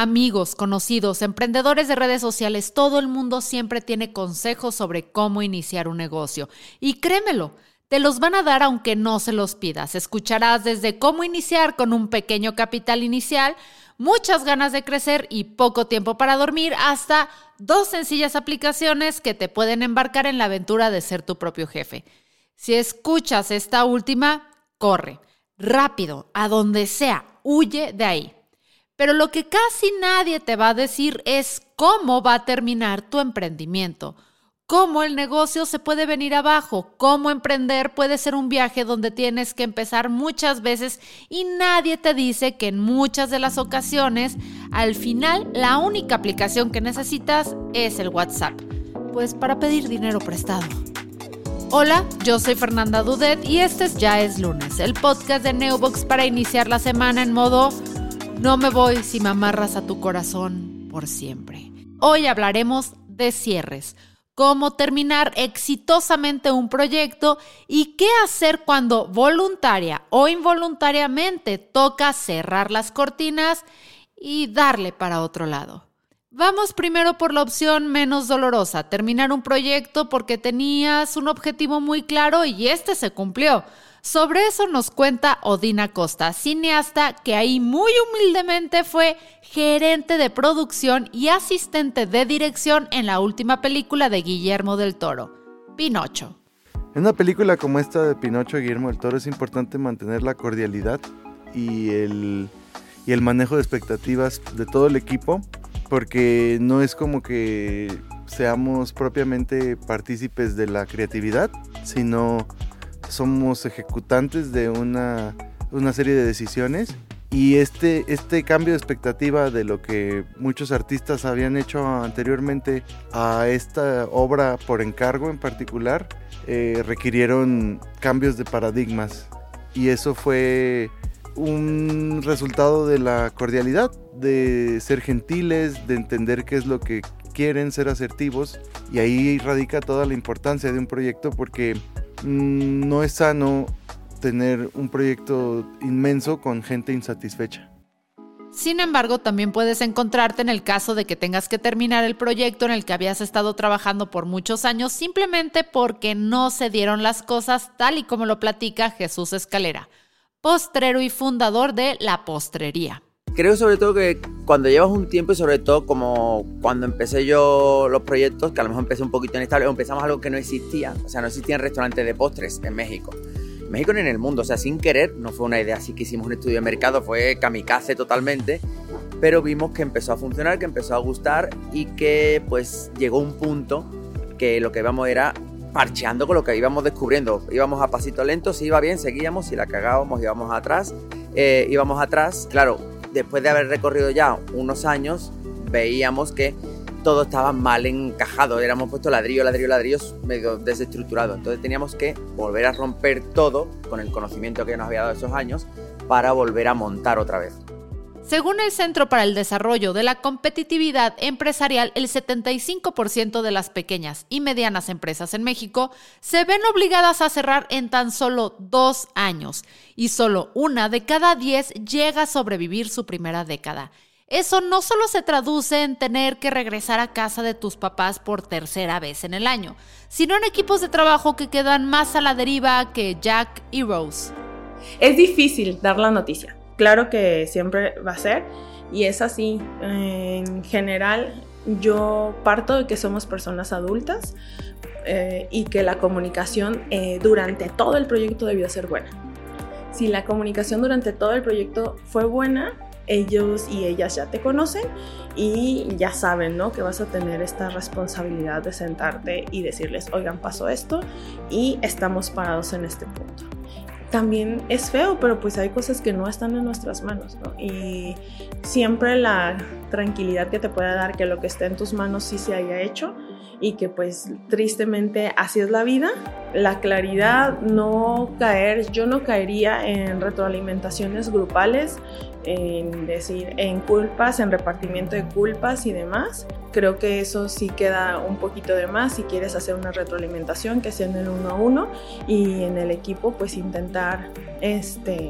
Amigos, conocidos, emprendedores de redes sociales, todo el mundo siempre tiene consejos sobre cómo iniciar un negocio. Y créemelo, te los van a dar aunque no se los pidas. Escucharás desde cómo iniciar con un pequeño capital inicial, muchas ganas de crecer y poco tiempo para dormir, hasta dos sencillas aplicaciones que te pueden embarcar en la aventura de ser tu propio jefe. Si escuchas esta última, corre, rápido, a donde sea, huye de ahí. Pero lo que casi nadie te va a decir es cómo va a terminar tu emprendimiento, cómo el negocio se puede venir abajo, cómo emprender puede ser un viaje donde tienes que empezar muchas veces y nadie te dice que en muchas de las ocasiones, al final, la única aplicación que necesitas es el WhatsApp, pues para pedir dinero prestado. Hola, yo soy Fernanda Dudet y este es Ya es lunes, el podcast de Neobox para iniciar la semana en modo no me voy si me amarras a tu corazón por siempre. Hoy hablaremos de cierres, cómo terminar exitosamente un proyecto y qué hacer cuando voluntaria o involuntariamente toca cerrar las cortinas y darle para otro lado. Vamos primero por la opción menos dolorosa, terminar un proyecto porque tenías un objetivo muy claro y este se cumplió. Sobre eso nos cuenta Odina Costa, cineasta que ahí muy humildemente fue gerente de producción y asistente de dirección en la última película de Guillermo del Toro, Pinocho. En una película como esta de Pinocho Guillermo del Toro es importante mantener la cordialidad y el, y el manejo de expectativas de todo el equipo, porque no es como que seamos propiamente partícipes de la creatividad, sino somos ejecutantes de una, serie de decisiones y este, este cambio de expectativa de lo que muchos artistas habían hecho anteriormente a esta obra por encargo en particular, eh, requirieron cambios de paradigmas. Y eso fue un resultado de la cordialidad, de ser gentiles, de entender qué es lo que quieren, ser asertivos. Y ahí radica toda la importancia de un proyecto porque no es sano tener un proyecto inmenso con gente insatisfecha. Sin embargo, también puedes encontrarte en el caso de que tengas que terminar el proyecto en el que habías estado trabajando por muchos años simplemente porque no se dieron las cosas tal y como lo platica Jesús Escalera, postrero y fundador de La Postrería creo sobre todo que cuando llevas un tiempo y sobre todo como cuando empecé yo los proyectos, que a lo mejor empecé un poquito inestable, empezamos algo que no existía, o sea, no existían restaurantes de postres en México. En México ni en el mundo, o sea, sin querer, no fue una idea así que hicimos un estudio de mercado, fue kamikaze totalmente, pero vimos que empezó a funcionar, que empezó a gustar y que pues llegó un punto que lo que íbamos era parcheando con lo que íbamos descubriendo. Íbamos a pasito lento, si iba bien, seguíamos, si la cagábamos, íbamos atrás, eh, íbamos atrás. Claro, después de haber recorrido ya unos años, veíamos que todo estaba mal encajado. Éramos puesto ladrillo, ladrillo, ladrillo, medio desestructurado. Entonces teníamos que volver a romper todo con el conocimiento que nos había dado esos años para volver a montar otra vez. Según el Centro para el Desarrollo de la Competitividad Empresarial, el 75% de las pequeñas y medianas empresas en México se ven obligadas a cerrar en tan solo dos años y solo una de cada diez llega a sobrevivir su primera década. Eso no solo se traduce en tener que regresar a casa de tus papás por tercera vez en el año, sino en equipos de trabajo que quedan más a la deriva que Jack y Rose. Es difícil dar la noticia claro que siempre va a ser y es así. En general, yo parto de que somos personas adultas eh, y que la comunicación eh, durante todo el proyecto debió ser buena. Si la comunicación durante todo el proyecto fue buena, ellos y ellas ya te conocen y ya saben, ¿no? Que vas a tener esta responsabilidad de sentarte y decirles, oigan, pasó esto y estamos parados en este punto también es feo, pero pues hay cosas que no están en nuestras manos, ¿no? Y siempre la tranquilidad que te puede dar que lo que esté en tus manos sí se haya hecho y que pues tristemente así es la vida. La claridad, no caer, yo no caería en retroalimentaciones grupales, en decir, en culpas, en repartimiento de culpas y demás. Creo que eso sí queda un poquito de más si quieres hacer una retroalimentación que sea en el uno a uno y en el equipo pues intentar este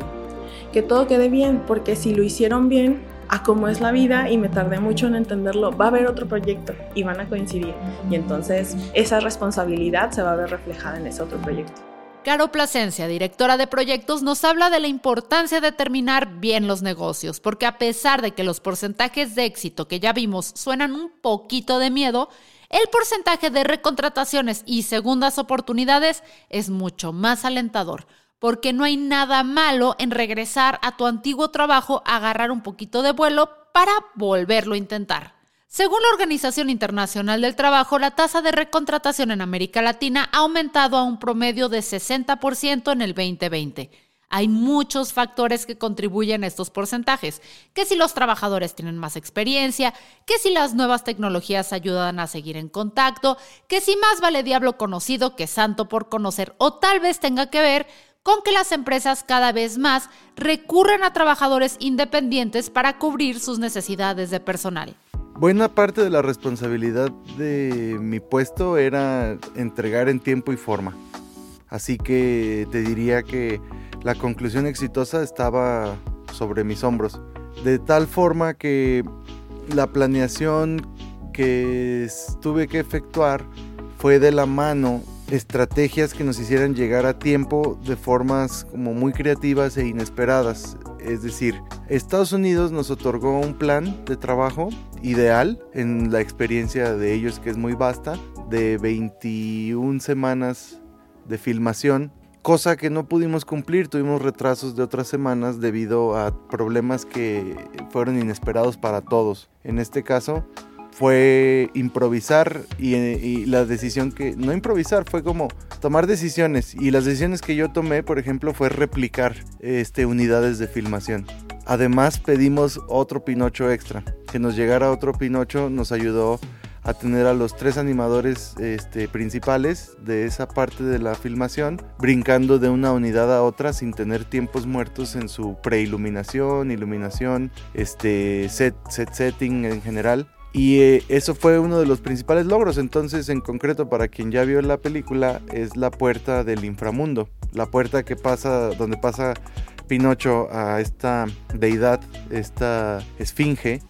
que todo quede bien, porque si lo hicieron bien, a cómo es la vida y me tardé mucho en entenderlo. Va a haber otro proyecto y van a coincidir. Y entonces esa responsabilidad se va a ver reflejada en ese otro proyecto. Caro Plasencia, directora de proyectos, nos habla de la importancia de terminar bien los negocios, porque a pesar de que los porcentajes de éxito que ya vimos suenan un poquito de miedo, el porcentaje de recontrataciones y segundas oportunidades es mucho más alentador, porque no hay nada malo en regresar a tu antiguo trabajo, agarrar un poquito de vuelo para volverlo a intentar. Según la Organización Internacional del Trabajo, la tasa de recontratación en América Latina ha aumentado a un promedio de 60% en el 2020. Hay muchos factores que contribuyen a estos porcentajes, que si los trabajadores tienen más experiencia, que si las nuevas tecnologías ayudan a seguir en contacto, que si más vale diablo conocido que santo por conocer, o tal vez tenga que ver con que las empresas cada vez más recurren a trabajadores independientes para cubrir sus necesidades de personal. Buena parte de la responsabilidad de mi puesto era entregar en tiempo y forma. Así que te diría que la conclusión exitosa estaba sobre mis hombros. De tal forma que la planeación que tuve que efectuar fue de la mano estrategias que nos hicieran llegar a tiempo de formas como muy creativas e inesperadas. Es decir, Estados Unidos nos otorgó un plan de trabajo ideal en la experiencia de ellos que es muy vasta, de 21 semanas de filmación, cosa que no pudimos cumplir, tuvimos retrasos de otras semanas debido a problemas que fueron inesperados para todos. En este caso, fue improvisar y, la decisión que, no improvisar, fue como tomar decisiones. Y las decisiones que yo tomé, por ejemplo, fue replicar este, unidades de filmación. Además pedimos otro Pinocho extra, que nos llegara otro Pinocho nos ayudó a tener a los tres animadores este, principales de esa parte de la filmación brincando de una unidad a otra sin tener tiempos muertos en su preiluminación, iluminación, este, set, set setting en general y eh, eso fue uno de los principales logros. Entonces, en concreto, para quien ya vio la película, es la puerta del inframundo. La puerta que pasa, donde pasa Pinocho a esta deidad, esta esfinge.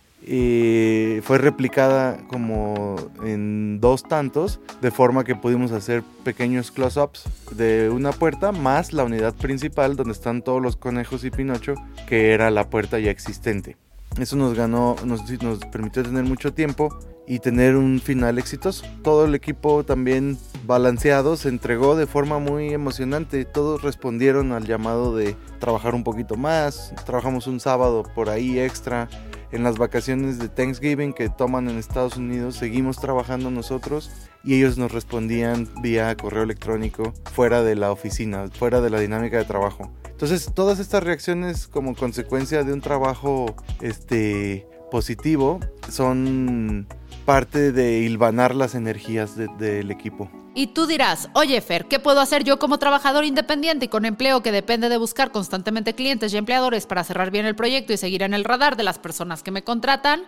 Fue replicada como en dos tantos, de forma que pudimos hacer pequeños close-ups de una puerta más la unidad principal donde están todos los conejos y Pinocho, que era la puerta ya existente. Eso nos ganó, nos, nos permitió tener mucho tiempo y tener un final exitoso. Todo el equipo también balanceado se entregó de forma muy emocionante. Todos respondieron al llamado de trabajar un poquito más. Trabajamos un sábado por ahí extra. En las vacaciones de Thanksgiving que toman en Estados Unidos, seguimos trabajando nosotros y ellos nos respondían vía correo electrónico fuera de la oficina, fuera de la dinámica de trabajo. Entonces, todas estas reacciones como consecuencia de un trabajo este, positivo son parte de hilvanar las energías del equipo. Y tú dirás, oye Fer, ¿qué puedo hacer yo como trabajador independiente y con empleo que depende de buscar constantemente clientes y empleadores para cerrar bien el proyecto y seguir en el radar de las personas que me contratan?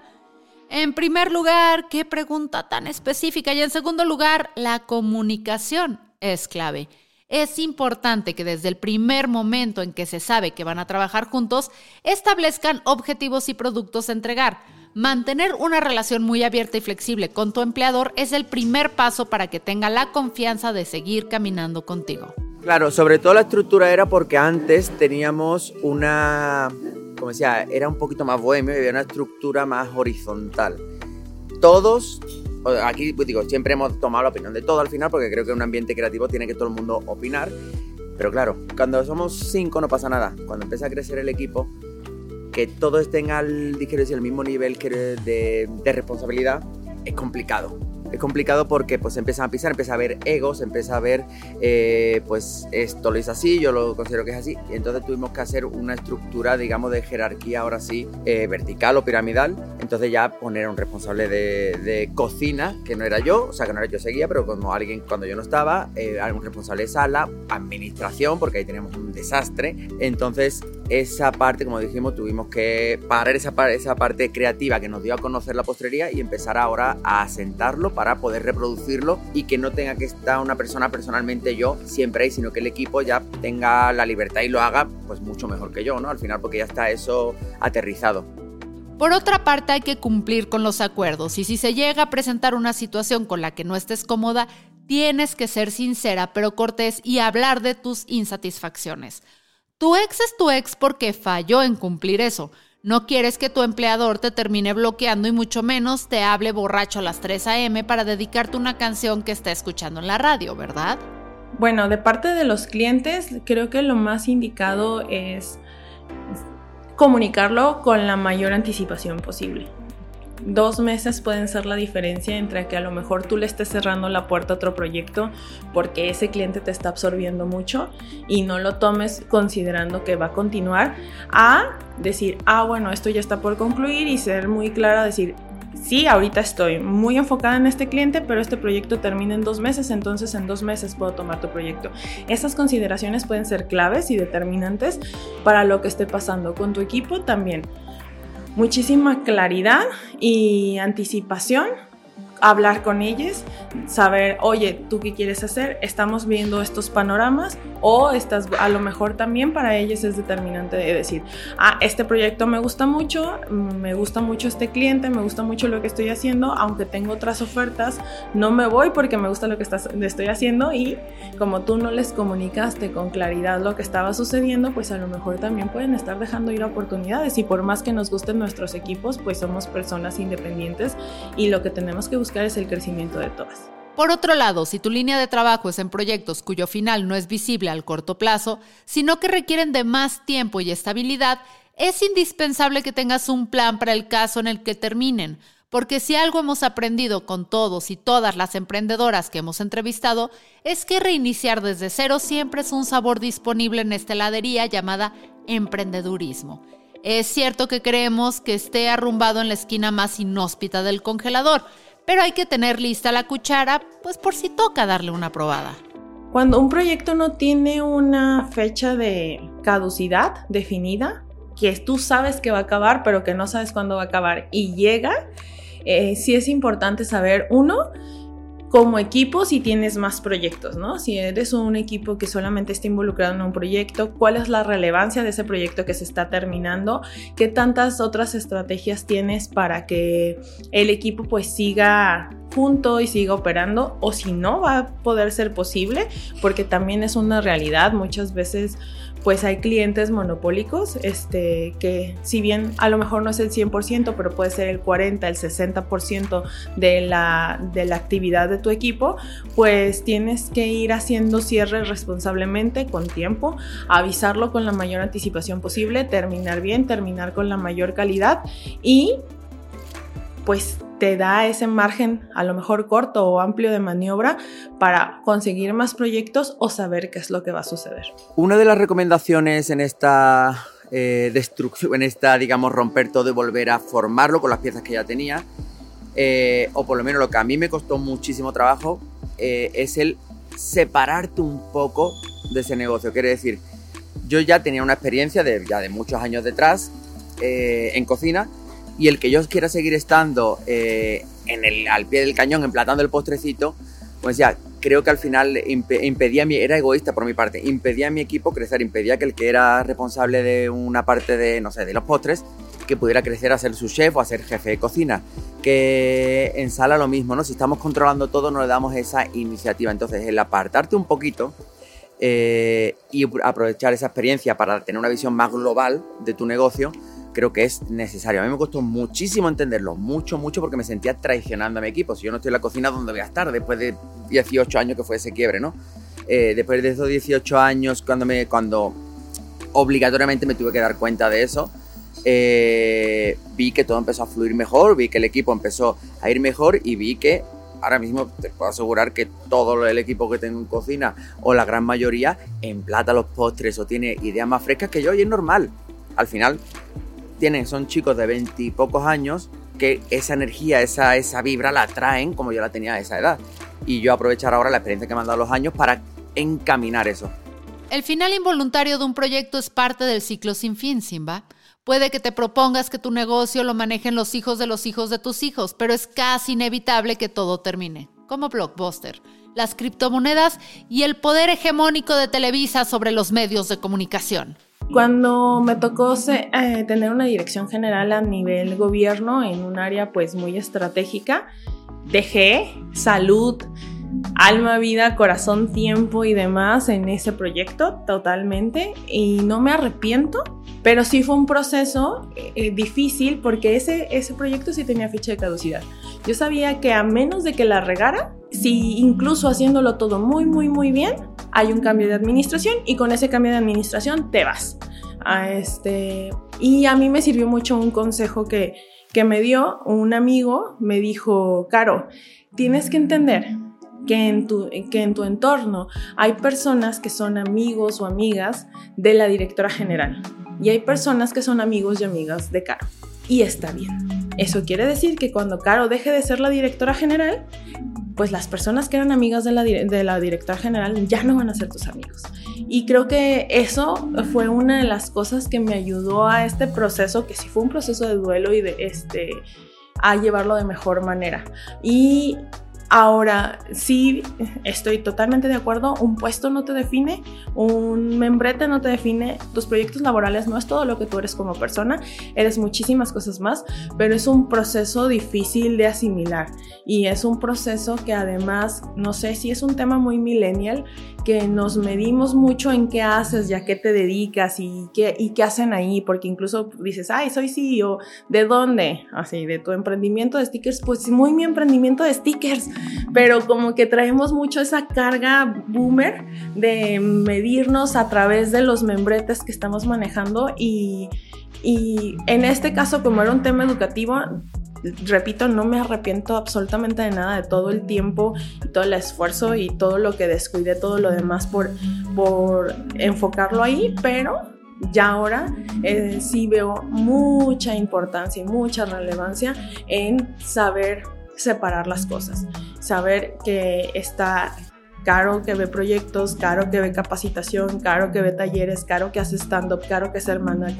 En primer lugar, qué pregunta tan específica. Y en segundo lugar, la comunicación es clave. Es importante que desde el primer momento en que se sabe que van a trabajar juntos, establezcan objetivos y productos a entregar. Mantener una relación muy abierta y flexible con tu empleador es el primer paso para que tenga la confianza de seguir caminando contigo. Claro, sobre todo la estructura era porque antes teníamos una, como decía, era un poquito más bohemio y había una estructura más horizontal. Todos aquí pues digo, siempre hemos tomado la opinión de todo al final porque creo que en un ambiente creativo tiene que todo el mundo opinar. Pero claro, cuando somos cinco no pasa nada. Cuando empieza a crecer el equipo, que todos estén al, al mismo nivel de, de responsabilidad, es complicado. Es complicado porque pues empiezan a pisar, empieza a haber egos, empieza a haber eh, pues esto lo es así, yo lo considero que es así, entonces tuvimos que hacer una estructura digamos de jerarquía ahora sí eh, vertical o piramidal, entonces ya poner a un responsable de, cocina, que no era yo, o sea que no era yo seguía, pero como alguien cuando yo no estaba, eh, un responsable de sala, administración, porque ahí teníamos un desastre, entonces esa parte como dijimos tuvimos que parar esa, esa parte creativa que nos dio a conocer la postrería y empezar ahora a asentarlo para poder reproducirlo y que no tenga que estar una persona personalmente yo siempre ahí, sino que el equipo ya tenga la libertad y lo haga pues mucho mejor que yo, ¿no? Al final porque ya está eso aterrizado. Por otra parte, hay que cumplir con los acuerdos y si se llega a presentar una situación con la que no estés cómoda, tienes que ser sincera pero cortés y hablar de tus insatisfacciones. Tu ex es tu ex porque falló en cumplir eso. No quieres que tu empleador te termine bloqueando y mucho menos te hable borracho a las 3 a.m. para dedicarte una canción que está escuchando en la radio, ¿verdad? Bueno, de parte de los clientes, creo que lo más indicado es comunicarlo con la mayor anticipación posible dos meses pueden ser la diferencia entre que a lo mejor tú le estés cerrando la puerta a otro proyecto porque ese cliente te está absorbiendo mucho y no lo tomes considerando que va a continuar a decir, ah, bueno, esto ya está por concluir y ser muy clara, decir, sí, ahorita estoy muy enfocada en este cliente, pero este proyecto termina en dos meses, entonces en dos meses puedo tomar tu proyecto. Esas consideraciones pueden ser claves y determinantes para lo que esté pasando con tu equipo también muchísima claridad y anticipación hablar con ellos, saber, oye, ¿tú qué quieres hacer? Estamos viendo estos panoramas o estás, a lo mejor también para ellos es determinante de decir, ah, este proyecto me gusta mucho, me gusta mucho este cliente, me gusta mucho lo que estoy haciendo, aunque tengo otras ofertas, no me voy porque me gusta lo que estás, estoy haciendo y como tú no les comunicaste con claridad lo que estaba sucediendo, pues a lo mejor también pueden estar dejando ir oportunidades y por más que nos gusten nuestros equipos, pues somos personas independientes y lo que tenemos que buscar es el crecimiento de todas. Por otro lado, si tu línea de trabajo es en proyectos cuyo final no es visible al corto plazo, sino que requieren de más tiempo y estabilidad, es indispensable que tengas un plan para el caso en el que terminen, porque si algo hemos aprendido con todos y todas las emprendedoras que hemos entrevistado, es que reiniciar desde cero siempre es un sabor disponible en esta heladería llamada emprendedurismo. Es cierto que creemos que esté arrumbado en la esquina más inhóspita del congelador, pero hay que tener lista la cuchara, pues por si toca darle una probada. Cuando un proyecto no tiene una fecha de caducidad definida, que tú sabes que va a acabar, pero que no sabes cuándo va a acabar, y llega, eh, sí es importante saber, uno, como equipo si tienes más proyectos, ¿no? Si eres un equipo que solamente está involucrado en un proyecto, ¿cuál es la relevancia de ese proyecto que se está terminando? ¿Qué tantas otras estrategias tienes para que el equipo pues siga junto y siga operando? O si no, va a poder ser posible, porque también es una realidad. Muchas veces pues hay clientes monopólicos, este, que si bien a lo mejor no es el 100%, pero puede ser el 40, el 60% de la, de la actividad de tu equipo, pues tienes que ir haciendo cierres responsablemente, con tiempo, avisarlo con la mayor anticipación posible, terminar bien, terminar con la mayor calidad y pues te da ese margen, a lo mejor corto o amplio de maniobra, para conseguir más proyectos o saber qué es lo que va a suceder. Una de las recomendaciones en esta eh, destrucción, en esta, digamos, romper todo y volver a formarlo con las piezas que ya tenía, eh, o por lo menos lo que a mí me costó muchísimo trabajo, eh, es el separarte un poco de ese negocio. Quiere decir, yo ya tenía una experiencia de, ya de muchos años detrás en cocina, y el que yo quiera seguir estando eh, en el, al pie del cañón, emplatando el postrecito, pues ya, creo que al final impedía, mi, era egoísta por mi parte, impedía a mi equipo crecer, impedía que el que era responsable de una parte de, no sé, de los postres, que pudiera crecer a ser su chef o a ser jefe de cocina. Que en sala lo mismo, ¿no? Si estamos controlando todo, no le damos esa iniciativa. Entonces, el apartarte un poquito eh, y aprovechar esa experiencia para tener una visión más global de tu negocio, creo que es necesario. A mí me costó muchísimo entenderlo, mucho, mucho, porque me sentía traicionando a mi equipo. Si yo no estoy en la cocina, ¿dónde voy a estar? Después de 18 años que fue ese quiebre, ¿no? Eh, después de esos 18 años, cuando, me, cuando obligatoriamente me tuve que dar cuenta de eso, eh, vi que todo empezó a fluir mejor, vi que el equipo empezó a ir mejor y vi que ahora mismo te puedo asegurar que todo el equipo que tengo en cocina o la gran mayoría emplata los postres o tiene ideas más frescas que yo y es normal. Al final tienen, son chicos de veintipocos años que esa energía, esa, esa vibra la traen como yo la tenía a esa edad. Y yo aprovechar ahora la experiencia que me han dado los años para encaminar eso. El final involuntario de un proyecto es parte del ciclo sin fin, Simba. Puede que te propongas que tu negocio lo manejen los hijos de los hijos de tus hijos, pero es casi inevitable que todo termine, como Blockbuster, las criptomonedas y el poder hegemónico de Televisa sobre los medios de comunicación. Cuando me tocó eh, tener una dirección general a nivel gobierno en un área pues muy estratégica, dejé salud, alma, vida, corazón, tiempo y demás en ese proyecto totalmente y no me arrepiento, pero sí fue un proceso eh, difícil porque ese, ese proyecto sí tenía ficha de caducidad. Yo sabía que a menos de que la regara, si incluso haciéndolo todo muy, muy, muy bien, hay un cambio de administración y con ese cambio de administración te vas. A este, y a mí me sirvió mucho un consejo que, que me dio un amigo, me dijo, Caro, tienes que entender que en, tu, que en tu entorno hay personas que son amigos o amigas de la directora general y hay personas que son amigos y amigas de Caro. Y está bien. Eso quiere decir que cuando Caro deje de ser la directora general, pues las personas que eran amigas de la, de la directora general ya no van a ser tus amigos. Y creo que eso fue una de las cosas que me ayudó a este proceso, que sí fue un proceso de duelo y de este a llevarlo de mejor manera. Y Ahora, sí, estoy totalmente de acuerdo, un puesto no te define, un membrete no te define, tus proyectos laborales no es todo lo que tú eres como persona, eres muchísimas cosas más, pero es un proceso difícil de asimilar. Y es un proceso que además, no sé si es un tema muy millennial, que nos medimos mucho en qué haces y a qué te dedicas y qué, y qué hacen ahí, porque incluso dices, ay, soy CEO, ¿de dónde? Así, de tu emprendimiento de stickers, pues muy mi emprendimiento de stickers pero como que traemos mucho esa carga boomer de medirnos a través de los membretes que estamos manejando y, en este caso como era un tema educativo, repito, no me arrepiento absolutamente de nada de todo el tiempo y todo el esfuerzo y todo lo que descuidé, todo lo demás por, por enfocarlo ahí, pero ya ahora eh, sí veo mucha importancia y mucha relevancia en saber separar las cosas, saber que está caro que ve proyectos, caro que ve capacitación, caro que ve talleres, caro que hace stand-up, caro que es hermana,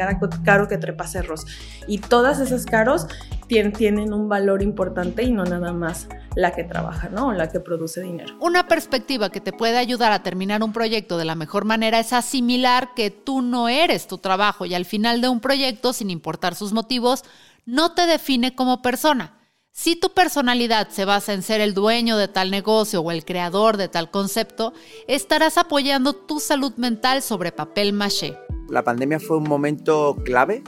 caro, que trepa cerros. Y todas esas caros tienen, tienen un valor importante y no nada más la que trabaja, ¿no? la que produce dinero. Una perspectiva que te puede ayudar a terminar un proyecto de la mejor manera es asimilar que tú no eres tu trabajo y al final de un proyecto, sin importar sus motivos, no te define como persona si tu personalidad se basa en ser el dueño de tal negocio o el creador de tal concepto, estarás apoyando tu salud mental sobre papel maché. La pandemia fue un momento clave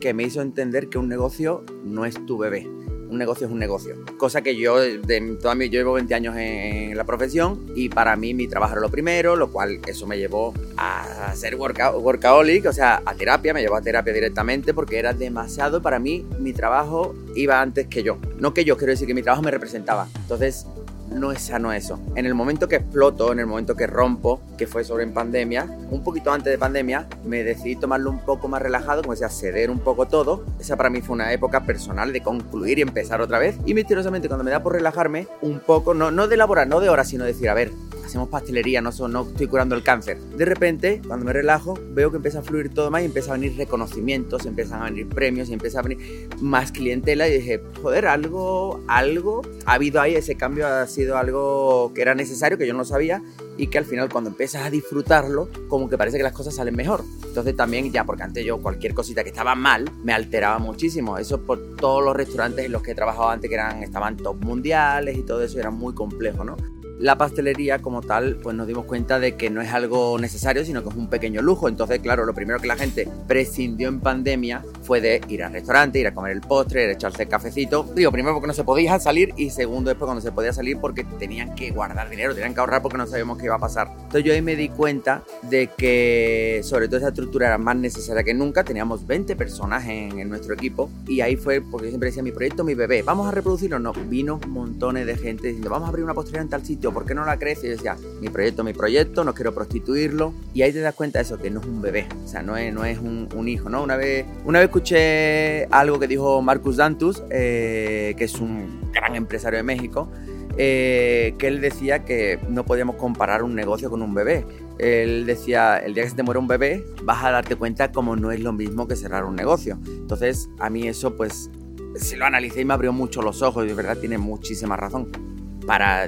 que me hizo entender que un negocio no es tu bebé un negocio es un negocio. Cosa que yo, de mi, yo llevo 20 años en, la profesión y para mí mi trabajo era lo primero, lo cual eso me llevó a ser workaholic, o sea, a terapia, me llevó a terapia directamente porque era demasiado, para mí mi trabajo iba antes que yo. No que yo, quiero decir que mi trabajo me representaba. Entonces no es sano eso. En el momento que exploto, en el momento que rompo, que fue sobre en pandemia, un poquito antes de pandemia, me decidí tomarlo un poco más relajado, como decía, ceder un poco todo. Esa para mí fue una época personal de concluir y empezar otra vez. Y misteriosamente cuando me da por relajarme, un poco, no, no de elaborar, no de horas, sino decir, a ver, hacemos pastelería, no, no estoy curando el cáncer. De repente, cuando me relajo, veo que empieza a fluir todo más y empieza a venir reconocimientos, empiezan a venir premios y empieza a venir más clientela y dije, joder, algo, algo ha habido ahí, ese cambio ha sido algo que era necesario, que yo no sabía y que al final cuando empiezas a disfrutarlo, como que parece que las cosas salen mejor. Entonces también ya, porque antes yo cualquier cosita que estaba mal, me alteraba muchísimo. Eso por todos los restaurantes en los que he trabajado antes, que eran, estaban top mundiales y todo eso, era muy complejo, ¿no? La pastelería como tal, pues nos dimos cuenta de que no es algo necesario, sino que es un pequeño lujo. Entonces, claro, lo primero que la gente prescindió en pandemia fue de ir al restaurante, ir a comer el postre, echarse el cafecito. Digo, primero porque no se podía salir y segundo después cuando se podía salir porque tenían que guardar dinero, tenían que ahorrar porque no sabíamos qué iba a pasar. Entonces yo ahí me di cuenta de que sobre todo esa estructura era más necesaria que nunca. Teníamos 20 personas en, en nuestro equipo y ahí fue porque yo siempre decía mi proyecto, mi bebé, vamos a reproducirlo. No, vino montones de gente diciendo, vamos a abrir una postrería en tal sitio ¿por qué no la crece? Y decía, mi proyecto, mi proyecto, no quiero prostituirlo. Y ahí te das cuenta de eso, que no es un bebé, o sea, no es, no es un, hijo, ¿no? Una vez, una vez escuché algo que dijo Marcus Dantus, eh, que es un gran empresario de México, eh, que él decía que no podíamos comparar un negocio con un bebé. Él decía, el día que se te muere un bebé, vas a darte cuenta como no es lo mismo que cerrar un negocio. Entonces, a mí eso, pues, si lo analicé y me abrió mucho los ojos y de verdad tiene muchísima razón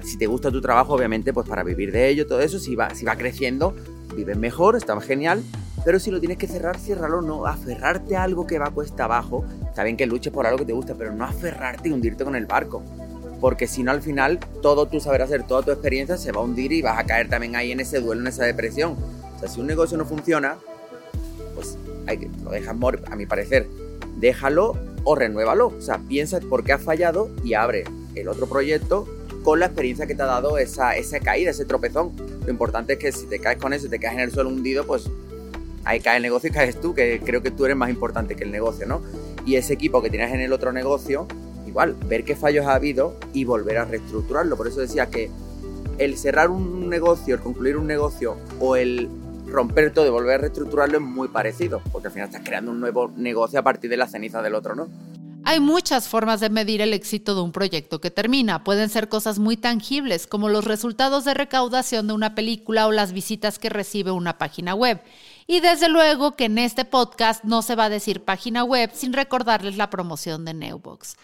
si te gusta tu trabajo, obviamente, pues para vivir de ello, todo eso, si va, si va creciendo, vives mejor, está genial, pero si lo tienes que cerrar, ciérralo, no aferrarte a algo que va cuesta abajo. Está bien que luches por algo que te gusta, pero no aferrarte y hundirte con el barco. Porque si no, al final, todo tu saber hacer, toda tu experiencia se va a hundir y vas a caer también ahí en ese duelo, en esa depresión. O sea, si un negocio no funciona, pues hay que, lo dejas morir, a mi parecer. Déjalo o renuévalo. O sea, piensa por qué has fallado y abre el otro proyecto con la experiencia que te ha dado esa, esa caída, ese tropezón. Lo importante es que si te caes con eso te caes en el suelo hundido, pues ahí cae el negocio y caes tú, que creo que tú eres más importante que el negocio, ¿no? Y ese equipo que tienes en el otro negocio, igual, ver qué fallos ha habido y volver a reestructurarlo. Por eso decía que el cerrar un negocio, el concluir un negocio o el romper todo y volver a reestructurarlo es muy parecido, porque al final estás creando un nuevo negocio a partir de la ceniza del otro, ¿no? Hay muchas formas de medir el éxito de un proyecto que termina. Pueden ser cosas muy tangibles, como los resultados de recaudación de una película o las visitas que recibe una página web. Y desde luego que en este podcast no se va a decir página web sin recordarles la promoción de Neubox.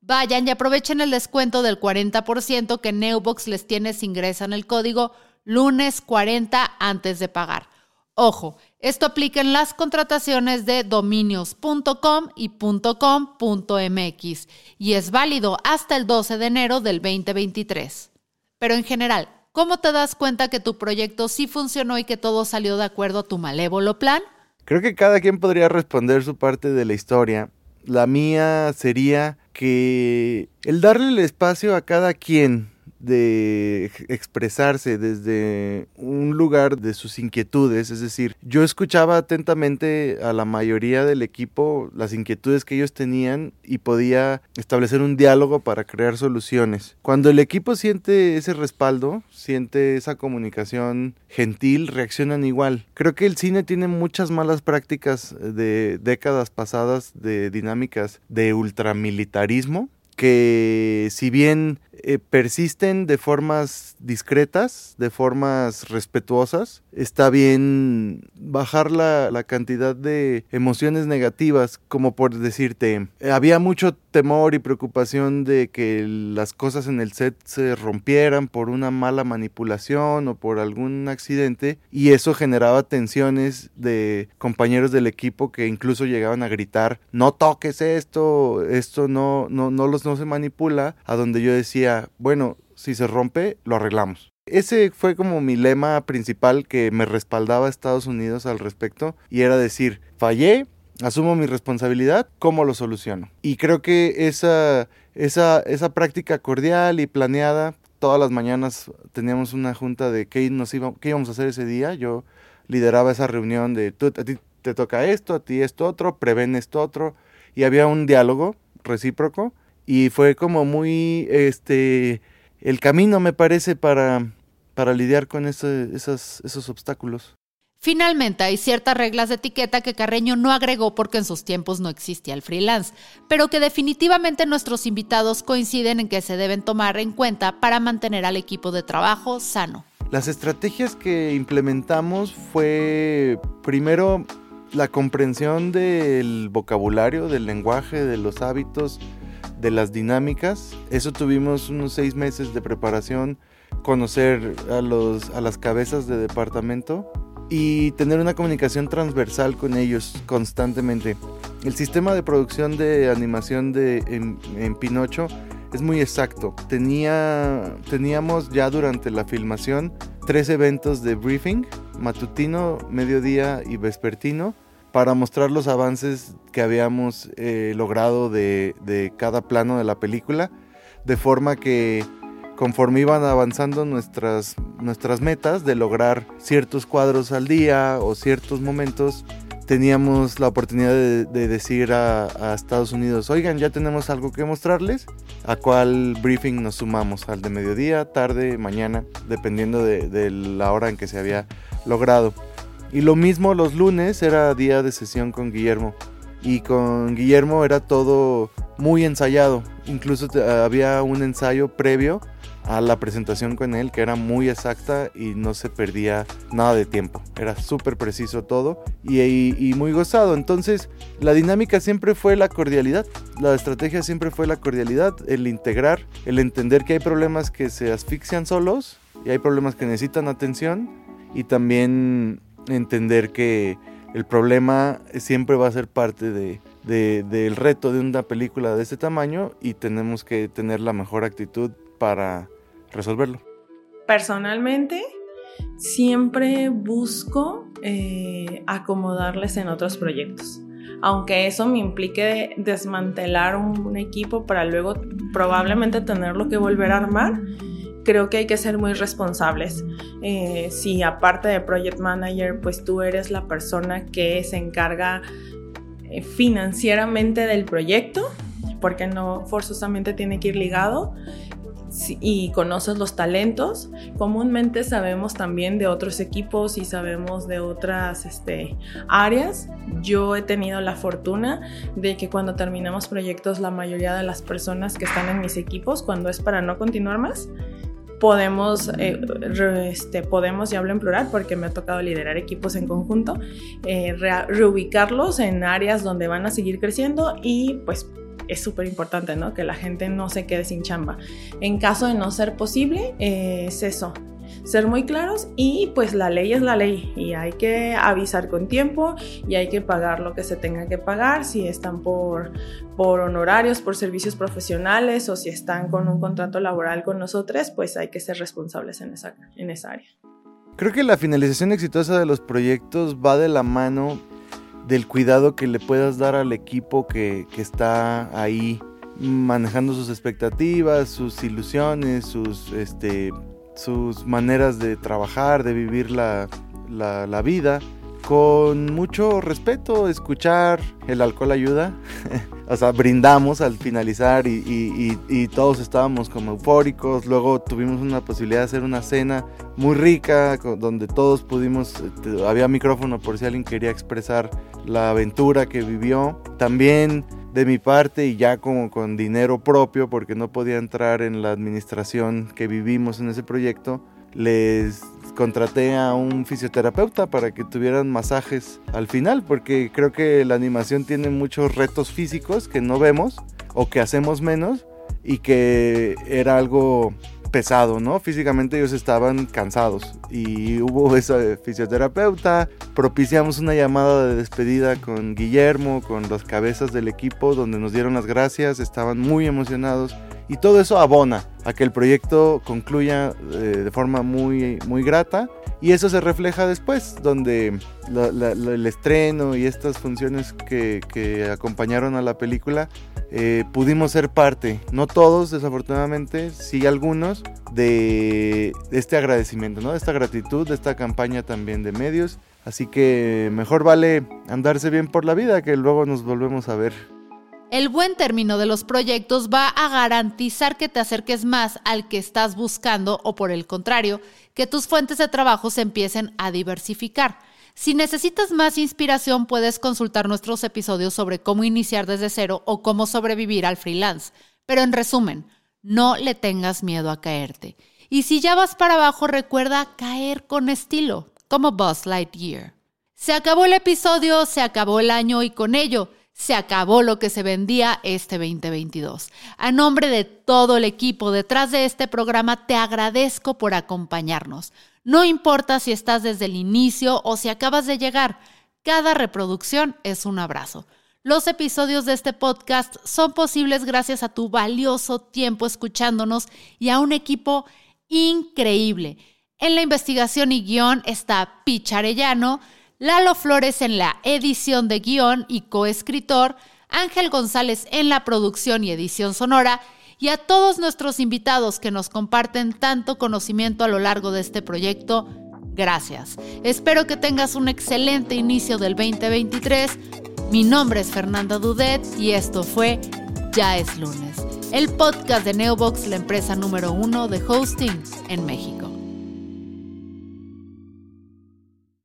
Vayan y aprovechen el descuento del 40% que Neubox les tiene si ingresan el código lunes 40 antes de pagar. Ojo, esto aplica en las contrataciones de dominios.com y .com.mx y es válido hasta el 12 de enero del 2023. Pero en general, ¿cómo te das cuenta que tu proyecto sí funcionó y que todo salió de acuerdo a tu malévolo plan? Creo que cada quien podría responder su parte de la historia. La mía sería que el darle el espacio a cada quien de expresarse desde un lugar de sus inquietudes, es decir, yo escuchaba atentamente a la mayoría del equipo las inquietudes que ellos tenían y podía establecer un diálogo para crear soluciones. Cuando el equipo siente ese respaldo, siente esa comunicación gentil, reaccionan igual. Creo que el cine tiene muchas malas prácticas de décadas pasadas de dinámicas de ultramilitarismo que si bien eh, persisten de formas discretas, de formas respetuosas, está bien bajar la, la, cantidad de emociones negativas, como por decirte, había mucho temor y preocupación de que las cosas en el set se rompieran por una mala manipulación o por algún accidente, y eso generaba tensiones de compañeros del equipo que incluso llegaban a gritar, no toques esto, esto no, no, no los no se manipula, a donde yo decía, bueno, si se rompe, lo arreglamos. Ese fue como mi lema principal que me respaldaba Estados Unidos al respecto y era decir, fallé, asumo mi responsabilidad, ¿cómo lo soluciono? Y creo que esa, esa, esa práctica cordial y planeada, todas las mañanas teníamos una junta de qué, nos iba, qué íbamos a hacer ese día, yo lideraba esa reunión de tú, a ti te toca esto, a ti esto otro, prevén esto otro, y había un diálogo recíproco y fue como muy este el camino me parece para, para lidiar con ese, esos, esos obstáculos. Finalmente, hay ciertas reglas de etiqueta que Carreño no agregó porque en sus tiempos no existía el freelance, pero que definitivamente nuestros invitados coinciden en que se deben tomar en cuenta para mantener al equipo de trabajo sano. Las estrategias que implementamos fue primero la comprensión del vocabulario, del lenguaje, de los hábitos, de las dinámicas. Eso tuvimos unos seis meses de preparación, conocer a, los, a las cabezas de departamento y tener una comunicación transversal con ellos constantemente. El sistema de producción de animación de, en, Pinocho es muy exacto. Tenía, teníamos ya durante la filmación tres eventos de briefing, matutino, mediodía y vespertino, para mostrar los avances que habíamos eh, logrado de, cada plano de la película, de forma que conforme iban avanzando nuestras, nuestras metas de lograr ciertos cuadros al día o ciertos momentos, teníamos la oportunidad de, decir a, a, Estados Unidos, oigan, ya tenemos algo que mostrarles, a cuál briefing nos sumamos, al de mediodía, tarde, mañana, dependiendo de, de la hora en que se había logrado. Y lo mismo los lunes era día de sesión con Guillermo. Y con Guillermo era todo muy ensayado. Incluso había un ensayo previo a la presentación con él que era muy exacta y no se perdía nada de tiempo. Era súper preciso todo y, y, muy gozado. Entonces la dinámica siempre fue la cordialidad. La estrategia siempre fue la cordialidad, el integrar, el entender que hay problemas que se asfixian solos y hay problemas que necesitan atención y también entender que el problema siempre va a ser parte de, del reto de una película de este tamaño y tenemos que tener la mejor actitud para resolverlo. Personalmente, siempre busco eh, acomodarles en otros proyectos. Aunque eso me implique desmantelar un, equipo para luego probablemente tenerlo que volver a armar, creo que hay que ser muy responsables. Eh, si aparte de Project Manager, pues tú eres la persona que se encarga eh, financieramente del proyecto, porque no forzosamente tiene que ir ligado, y conoces los talentos, comúnmente sabemos también de otros equipos y sabemos de otras este, áreas. Yo he tenido la fortuna de que cuando terminamos proyectos, la mayoría de las personas que están en mis equipos, cuando es para no continuar más, podemos, eh, este, podemos, y hablo en plural porque me ha tocado liderar equipos en conjunto, eh, reubicarlos en áreas donde van a seguir creciendo y pues es súper importante, ¿no? Que la gente no se quede sin chamba. En caso de no ser posible, eh, es eso, ser muy claros y pues la ley es la ley y hay que avisar con tiempo y hay que pagar lo que se tenga que pagar si están por, por honorarios, por servicios profesionales o si están con un contrato laboral con nosotros, pues hay que ser responsables en esa, en esa área. Creo que la finalización exitosa de los proyectos va de la mano del cuidado que le puedas dar al equipo que, está ahí manejando sus expectativas, sus ilusiones, sus, este, sus maneras de trabajar, de vivir la, la vida con mucho respeto, escuchar, el alcohol ayuda, o sea, brindamos al finalizar y, todos estábamos como eufóricos, luego tuvimos una posibilidad de hacer una cena muy rica, donde todos pudimos, este, había micrófono por si alguien quería expresar la aventura que vivió, también de mi parte y ya como con dinero propio, porque no podía entrar en la administración que vivimos en ese proyecto, les contraté a un fisioterapeuta para que tuvieran masajes al final, porque creo que la animación tiene muchos retos físicos que no vemos o que hacemos menos y que era algo pesado, ¿no? Físicamente ellos estaban cansados y hubo esa fisioterapeuta, propiciamos una llamada de despedida con Guillermo, con las cabezas del equipo, donde nos dieron las gracias, estaban muy emocionados y todo eso abona a que el proyecto concluya eh, de forma muy, muy grata y eso se refleja después, donde el estreno y estas funciones que, acompañaron a la película eh, pudimos ser parte, no todos desafortunadamente, sí algunos, de, este agradecimiento, ¿no? de esta gratitud, de esta campaña también de medios. Así que mejor vale andarse bien por la vida que luego nos volvemos a ver. El buen término de los proyectos va a garantizar que te acerques más al que estás buscando o por el contrario, que tus fuentes de trabajo se empiecen a diversificar. Si necesitas más inspiración, puedes consultar nuestros episodios sobre cómo iniciar desde cero o cómo sobrevivir al freelance. Pero en resumen, no le tengas miedo a caerte. Y si ya vas para abajo, recuerda caer con estilo, como Buzz Lightyear. Se acabó el episodio, se acabó el año y con ello se acabó lo que se vendía este 2022. A nombre de todo el equipo detrás de este programa, te agradezco por acompañarnos. No importa si estás desde el inicio o si acabas de llegar, cada reproducción es un abrazo. Los episodios de este podcast son posibles gracias a tu valioso tiempo escuchándonos y a un equipo increíble. En la investigación y guion está Picharellano, Lalo Flores en la edición de guion y coescritor, Ángel González en la producción y edición sonora, y a todos nuestros invitados que nos comparten tanto conocimiento a lo largo de este proyecto, gracias. Espero que tengas un excelente inicio del 2023. Mi nombre es Fernanda Dudet y esto fue Ya es lunes, el podcast de Neobox, la empresa número uno de hosting en México.